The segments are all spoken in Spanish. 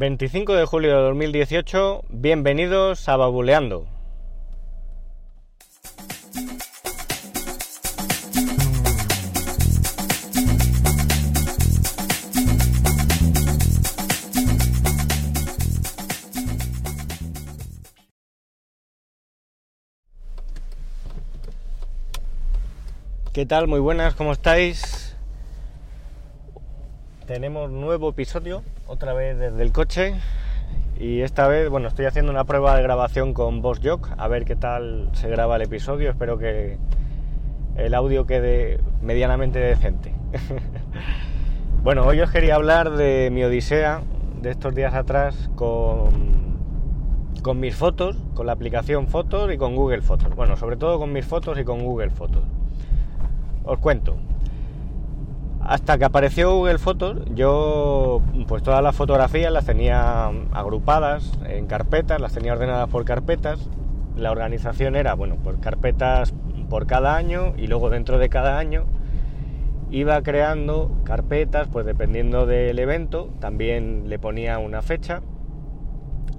25 de julio de 2018, bienvenidos a Babuleando. ¿Qué tal? Muy buenas, ¿cómo estáis? Tenemos nuevo episodio, otra vez desde el coche. Y esta vez, bueno, estoy haciendo una prueba de grabación con Boss Jock, a ver qué tal se graba el episodio. Espero que el audio quede medianamente decente. bueno, hoy os quería hablar de mi odisea de estos días atrás con, con mis fotos, con la aplicación Fotos y con Google Fotos. Bueno, sobre todo con mis fotos y con Google Fotos. Os cuento. Hasta que apareció Google Fotos, yo pues todas las fotografías las tenía agrupadas en carpetas, las tenía ordenadas por carpetas. La organización era, bueno, pues carpetas por cada año y luego dentro de cada año iba creando carpetas, pues dependiendo del evento, también le ponía una fecha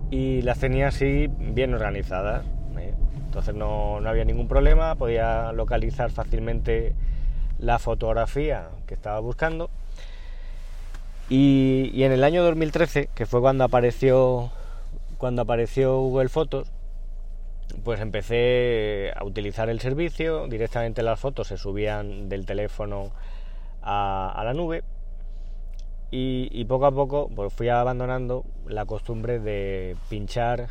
y las tenía así bien organizadas. ¿eh? Entonces no, no había ningún problema, podía localizar fácilmente la fotografía que estaba buscando. Y, en el año 2013, que fue cuando apareció, cuando apareció Google Fotos, pues empecé a utilizar el servicio. Directamente las fotos se subían del teléfono a, la nube. Y, poco a poco pues fui abandonando la costumbre de pinchar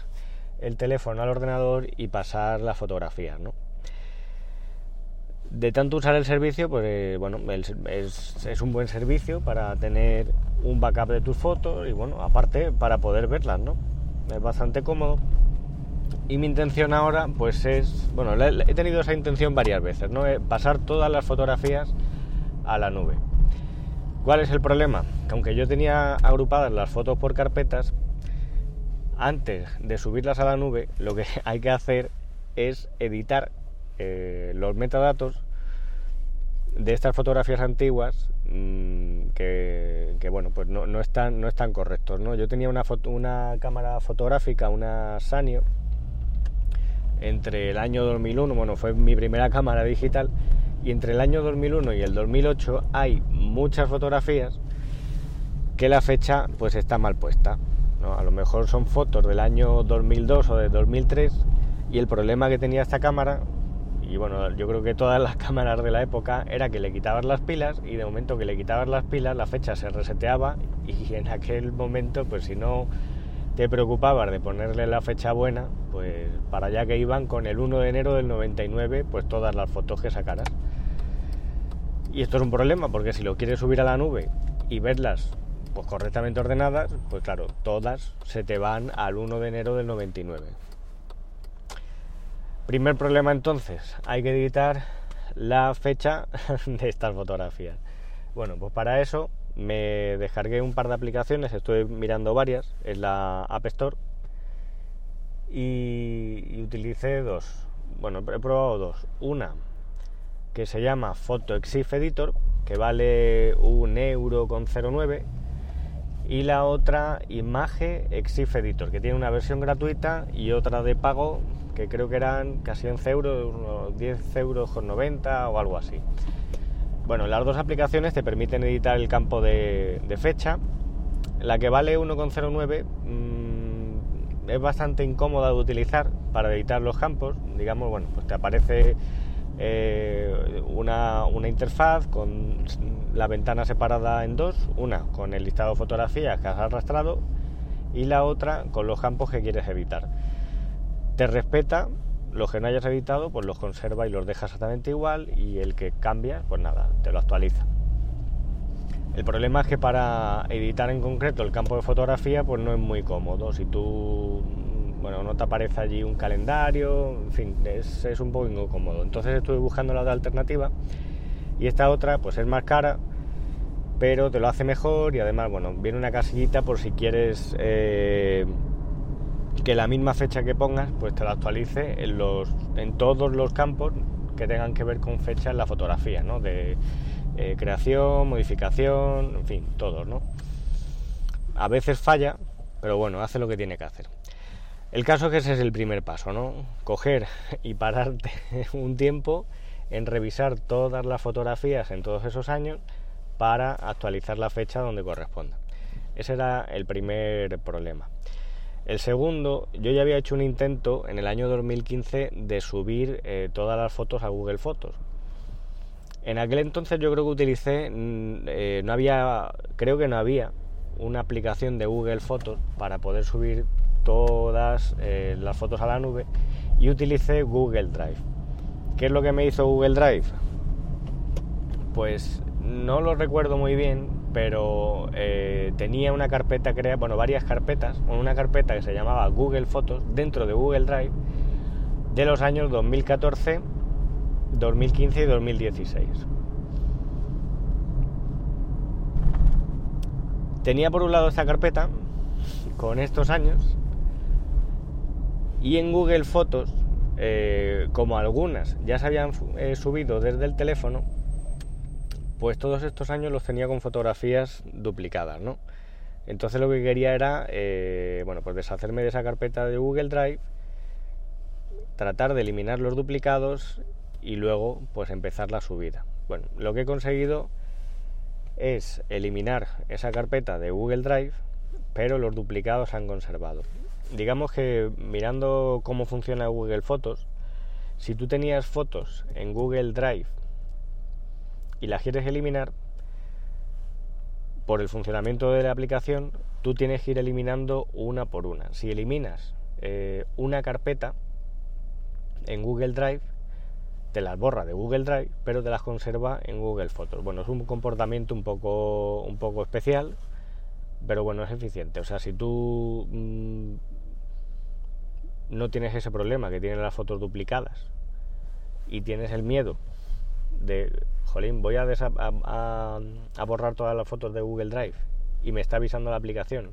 el teléfono al ordenador y pasar las fotografías. De tanto usar el servicio, pues eh, bueno, es, un buen servicio para tener un backup de tus fotos y bueno, aparte para poder verlas, ¿no? Es bastante cómodo. Y mi intención ahora, pues es, bueno, he tenido esa intención varias veces, ¿no? Pasar todas las fotografías a la nube. ¿Cuál es el problema? Que aunque yo tenía agrupadas las fotos por carpetas, antes de subirlas a la nube, lo que hay que hacer es editar eh, los metadatos de estas fotografías antiguas mm, que, bueno pues no, están no están correctos ¿no? yo tenía una una cámara fotográfica una Sanio entre el año 2001 bueno fue mi primera cámara digital y entre el año 2001 y el 2008 hay muchas fotografías que la fecha pues está mal puesta a lo mejor son fotos del año 2002 o de 2003 y el problema que tenía esta cámara y bueno, yo creo que todas las cámaras de la época era que le quitabas las pilas y de momento que le quitabas las pilas la fecha se reseteaba y en aquel momento pues si no te preocupabas de ponerle la fecha buena, pues para allá que iban con el 1 de enero del 99 pues todas las fotos que sacaras. Y esto es un problema porque si lo quieres subir a la nube y verlas pues correctamente ordenadas, pues claro, todas se te van al 1 de enero del 99. Primer problema entonces, hay que editar la fecha de estas fotografías. Bueno, pues para eso me descargué un par de aplicaciones, estoy mirando varias, en la App Store y, utilicé dos. Bueno, he probado dos. Una que se llama Photo Exif Editor, que vale un euro con 09 y la otra Image Exif Editor, que tiene una versión gratuita y otra de pago que creo que eran casi 11 euros, unos 10 euros con 90 o algo así. Bueno, las dos aplicaciones te permiten editar el campo de, fecha. La que vale 1,09 mmm, es bastante incómoda de utilizar para editar los campos. Digamos, bueno, pues te aparece eh, una, una, interfaz con la ventana separada en dos, una con el listado de fotografías que has arrastrado y la otra con los campos que quieres editar te respeta, los que no hayas editado, pues los conserva y los deja exactamente igual y el que cambia, pues nada, te lo actualiza. El problema es que para editar en concreto el campo de fotografía, pues no es muy cómodo. Si tú, bueno, no te aparece allí un calendario, en fin, es, es un poco incómodo. Entonces estuve buscando la otra alternativa y esta otra, pues es más cara, pero te lo hace mejor y además, bueno, viene una casillita por si quieres eh, que la misma fecha que pongas pues te la actualice en, los, en todos los campos que tengan que ver con fecha en la fotografía, ¿no? De eh, creación, modificación, en fin, todos, ¿no? A veces falla pero bueno, hace lo que tiene que hacer. El caso es que ese es el primer paso, ¿no? Coger y pararte un tiempo en revisar todas las fotografías en todos esos años para actualizar la fecha donde corresponda. Ese era el primer problema. El segundo, yo ya había hecho un intento en el año 2015 de subir eh, todas las fotos a Google Fotos. En aquel entonces yo creo que utilicé, mm, eh, no había, creo que no había una aplicación de Google Fotos para poder subir todas eh, las fotos a la nube y utilicé Google Drive. ¿Qué es lo que me hizo Google Drive? Pues no lo recuerdo muy bien, pero eh, tenía una carpeta creada, bueno, varias carpetas, una carpeta que se llamaba Google Fotos dentro de Google Drive de los años 2014, 2015 y 2016. Tenía por un lado esta carpeta con estos años y en Google Fotos, eh, como algunas ya se habían eh, subido desde el teléfono, pues todos estos años los tenía con fotografías duplicadas, ¿no? Entonces lo que quería era, eh, bueno, pues deshacerme de esa carpeta de Google Drive, tratar de eliminar los duplicados y luego pues empezar la subida. Bueno, lo que he conseguido es eliminar esa carpeta de Google Drive, pero los duplicados se han conservado. Digamos que mirando cómo funciona Google Fotos, si tú tenías fotos en Google Drive y las quieres eliminar, por el funcionamiento de la aplicación, tú tienes que ir eliminando una por una. Si eliminas eh, una carpeta en Google Drive, te las borra de Google Drive, pero te las conserva en Google Fotos. Bueno, es un comportamiento un poco, un poco especial, pero bueno, es eficiente. O sea, si tú mm, no tienes ese problema que tienen las fotos duplicadas y tienes el miedo de jolín, voy a, a, borrar todas las fotos de Google Drive y me está avisando la aplicación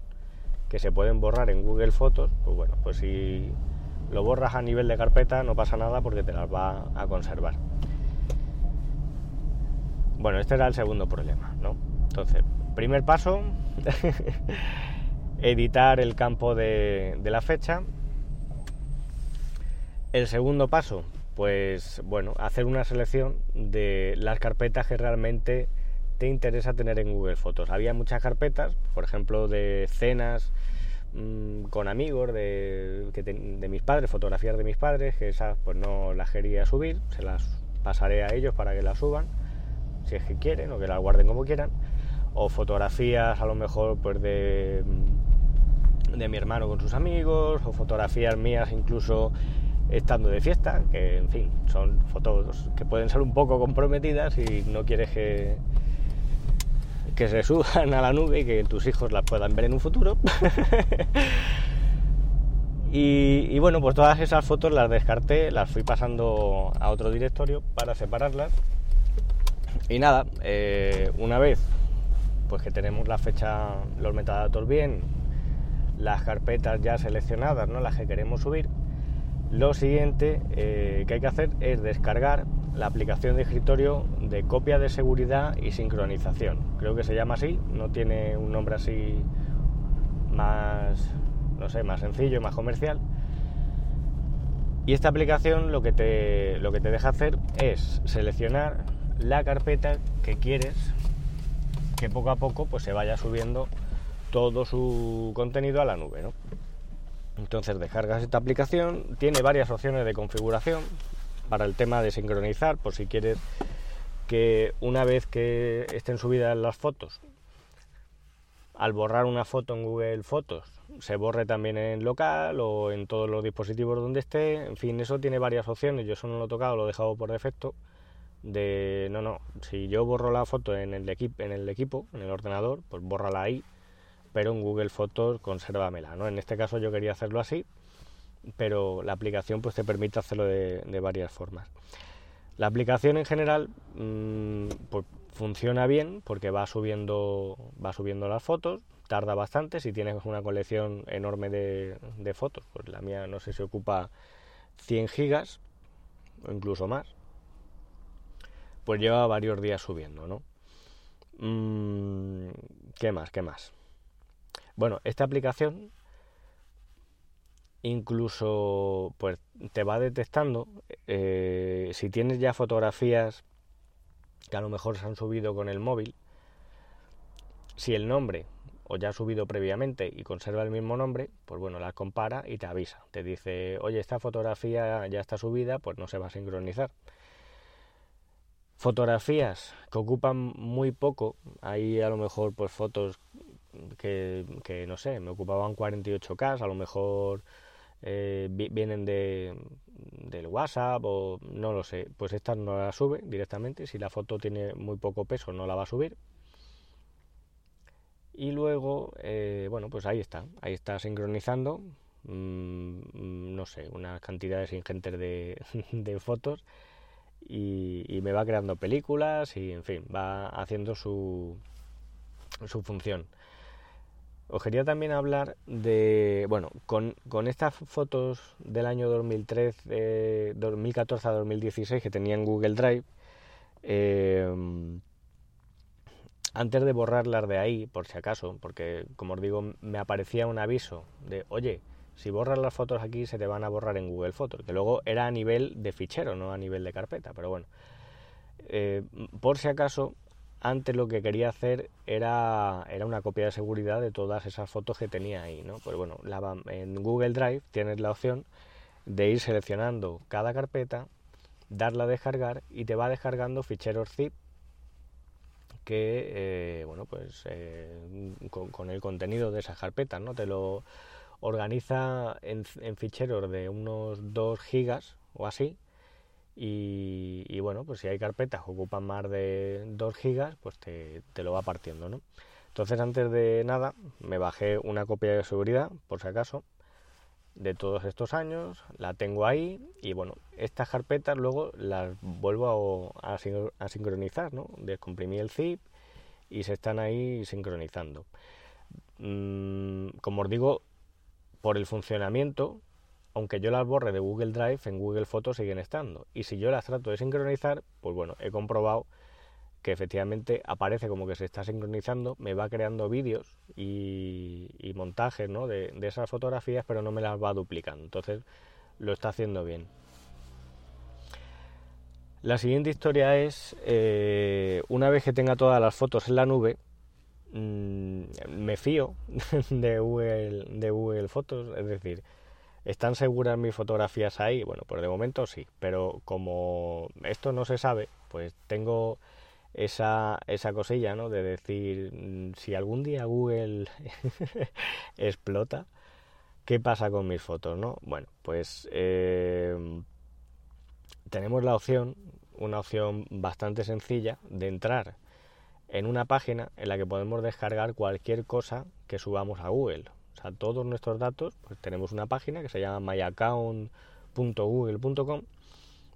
que se pueden borrar en Google Fotos, pues bueno, pues si lo borras a nivel de carpeta no pasa nada porque te las va a conservar. Bueno, este era el segundo problema, ¿no? Entonces, primer paso, editar el campo de la fecha. El segundo paso, pues bueno, hacer una selección de las carpetas que realmente te interesa tener en Google Fotos. Había muchas carpetas, por ejemplo, de cenas mm, con amigos de, de mis padres, fotografías de mis padres, que esas pues no las quería subir, se las pasaré a ellos para que las suban, si es que quieren o que las guarden como quieran, o fotografías a lo mejor pues de, de mi hermano con sus amigos, o fotografías mías incluso estando de fiesta, que en fin, son fotos que pueden ser un poco comprometidas y no quieres que, que se suban a la nube y que tus hijos las puedan ver en un futuro. y, bueno, pues todas esas fotos las descarté, las fui pasando a otro directorio para separarlas. Y nada, eh, una vez pues que tenemos la fecha, los metadatos bien, las carpetas ya seleccionadas, ¿no? las que queremos subir, lo siguiente eh, que hay que hacer es descargar la aplicación de escritorio de copia de seguridad y sincronización. Creo que se llama así, no tiene un nombre así más, no sé, más sencillo, más comercial. Y esta aplicación lo que te, lo que te deja hacer es seleccionar la carpeta que quieres que poco a poco pues se vaya subiendo todo su contenido a la nube, ¿no? Entonces descargas esta aplicación, tiene varias opciones de configuración para el tema de sincronizar, por si quieres que una vez que estén subidas las fotos, al borrar una foto en Google Fotos, se borre también en local o en todos los dispositivos donde esté. En fin, eso tiene varias opciones. Yo eso no lo he tocado, lo he dejado por defecto. De no, no, si yo borro la foto en el, equipo, en el ordenador, pues bórrala ahí pero en Google Fotos consérvamela, ¿no? En este caso yo quería hacerlo así, pero la aplicación pues te permite hacerlo de, varias formas. La aplicación en general mm, pues, funciona bien porque va subiendo, va subiendo las fotos, tarda bastante, si tienes una colección enorme de, fotos, pues la mía no sé si ocupa 100 gigas o incluso más, pues lleva varios días subiendo, ¿no? Mm, ¿Qué más? ¿Qué más? Bueno, esta aplicación incluso pues te va detectando eh, si tienes ya fotografías que a lo mejor se han subido con el móvil, si el nombre o ya ha subido previamente y conserva el mismo nombre, pues bueno, las compara y te avisa. Te dice, oye, esta fotografía ya está subida, pues no se va a sincronizar. Fotografías que ocupan muy poco, hay a lo mejor pues fotos que, que no sé, me ocupaban 48K, a lo mejor eh, vienen de, del WhatsApp o no lo sé, pues esta no la sube directamente, si la foto tiene muy poco peso no la va a subir. Y luego, eh, bueno, pues ahí está, ahí está sincronizando, mm, no sé, unas cantidades ingentes de, de fotos y, y, me va creando películas y, en fin, va haciendo su, su función. Os quería también hablar de, bueno, con, estas fotos del año 2013, 2014 a 2016 que tenía en Google Drive, eh, antes de borrarlas de ahí, por si acaso, porque como os digo, me aparecía un aviso de, oye, si borras las fotos aquí se te van a borrar en Google Fotos, que luego era a nivel de fichero, no a nivel de carpeta, pero bueno, eh, por si acaso antes lo que quería hacer era, era una copia de seguridad de todas esas fotos que tenía ahí, ¿no? Pues bueno, en Google Drive tienes la opción de ir seleccionando cada carpeta, darla a descargar y te va descargando ficheros zip que, eh, bueno, pues eh, con, el contenido de esas carpetas, ¿no? Te lo organiza en, en ficheros de unos 2 gigas o así y, bueno, pues si hay carpetas que ocupan más de 2 gigas, pues te, lo va partiendo, ¿no? Entonces antes de nada me bajé una copia de seguridad, por si acaso, de todos estos años, la tengo ahí y bueno, estas carpetas luego las vuelvo a, sincronizar, ¿no? Descomprimí el zip y se están ahí sincronizando. Mm, como os digo, por el funcionamiento aunque yo las borre de Google Drive, en Google Fotos siguen estando. Y si yo las trato de sincronizar, pues bueno, he comprobado que efectivamente aparece como que se está sincronizando, me va creando vídeos y, montajes de, esas fotografías, pero no me las va duplicando. Entonces lo está haciendo bien. La siguiente historia es, eh, una vez que tenga todas las fotos en la nube, mm, me fío de Google, de Google Fotos, es decir, ¿Están seguras mis fotografías ahí? Bueno, pues de momento sí, pero como esto no se sabe, pues tengo esa, esa cosilla, ¿no? De decir, mm, si algún día Google explota, ¿qué pasa con mis fotos, no? Bueno, pues eh, tenemos la opción, una opción bastante sencilla, de entrar en una página en la que podemos descargar cualquier cosa que subamos a Google. O sea, todos nuestros datos, pues tenemos una página que se llama myaccount.google.com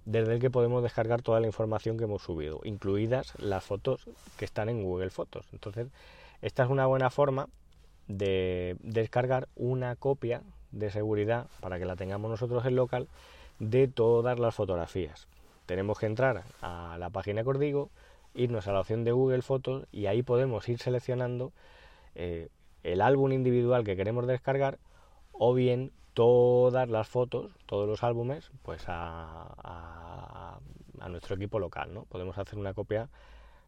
desde el que podemos descargar toda la información que hemos subido, incluidas las fotos que están en Google Fotos. Entonces, esta es una buena forma de descargar una copia de seguridad para que la tengamos nosotros en local de todas las fotografías. Tenemos que entrar a la página que os digo, irnos a la opción de Google Fotos y ahí podemos ir seleccionando eh, el álbum individual que queremos descargar o bien todas las fotos, todos los álbumes, pues a, nuestro equipo local, ¿no? Podemos hacer una copia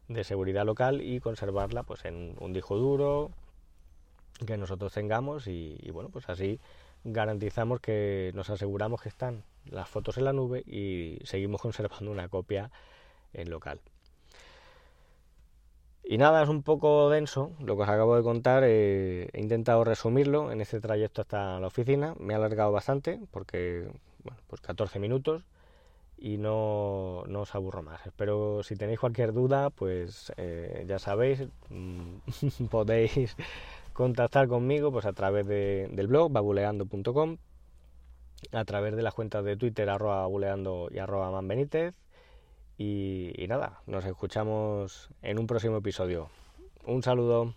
de seguridad local y conservarla pues en un disco duro que nosotros tengamos y, y, bueno pues así garantizamos que nos aseguramos que están las fotos en la nube y seguimos conservando una copia en local. Y nada, es un poco denso lo que os acabo de contar. Eh, he intentado resumirlo en este trayecto hasta la oficina. Me ha alargado bastante porque, bueno, pues 14 minutos y no, no os aburro más. Espero si tenéis cualquier duda, pues eh, ya sabéis, mm, podéis contactar conmigo pues a través del blog babuleando.com, a través de las cuentas de Twitter arroba buleando y arroba manbenítez y, nada, nos escuchamos en un próximo episodio. Un saludo.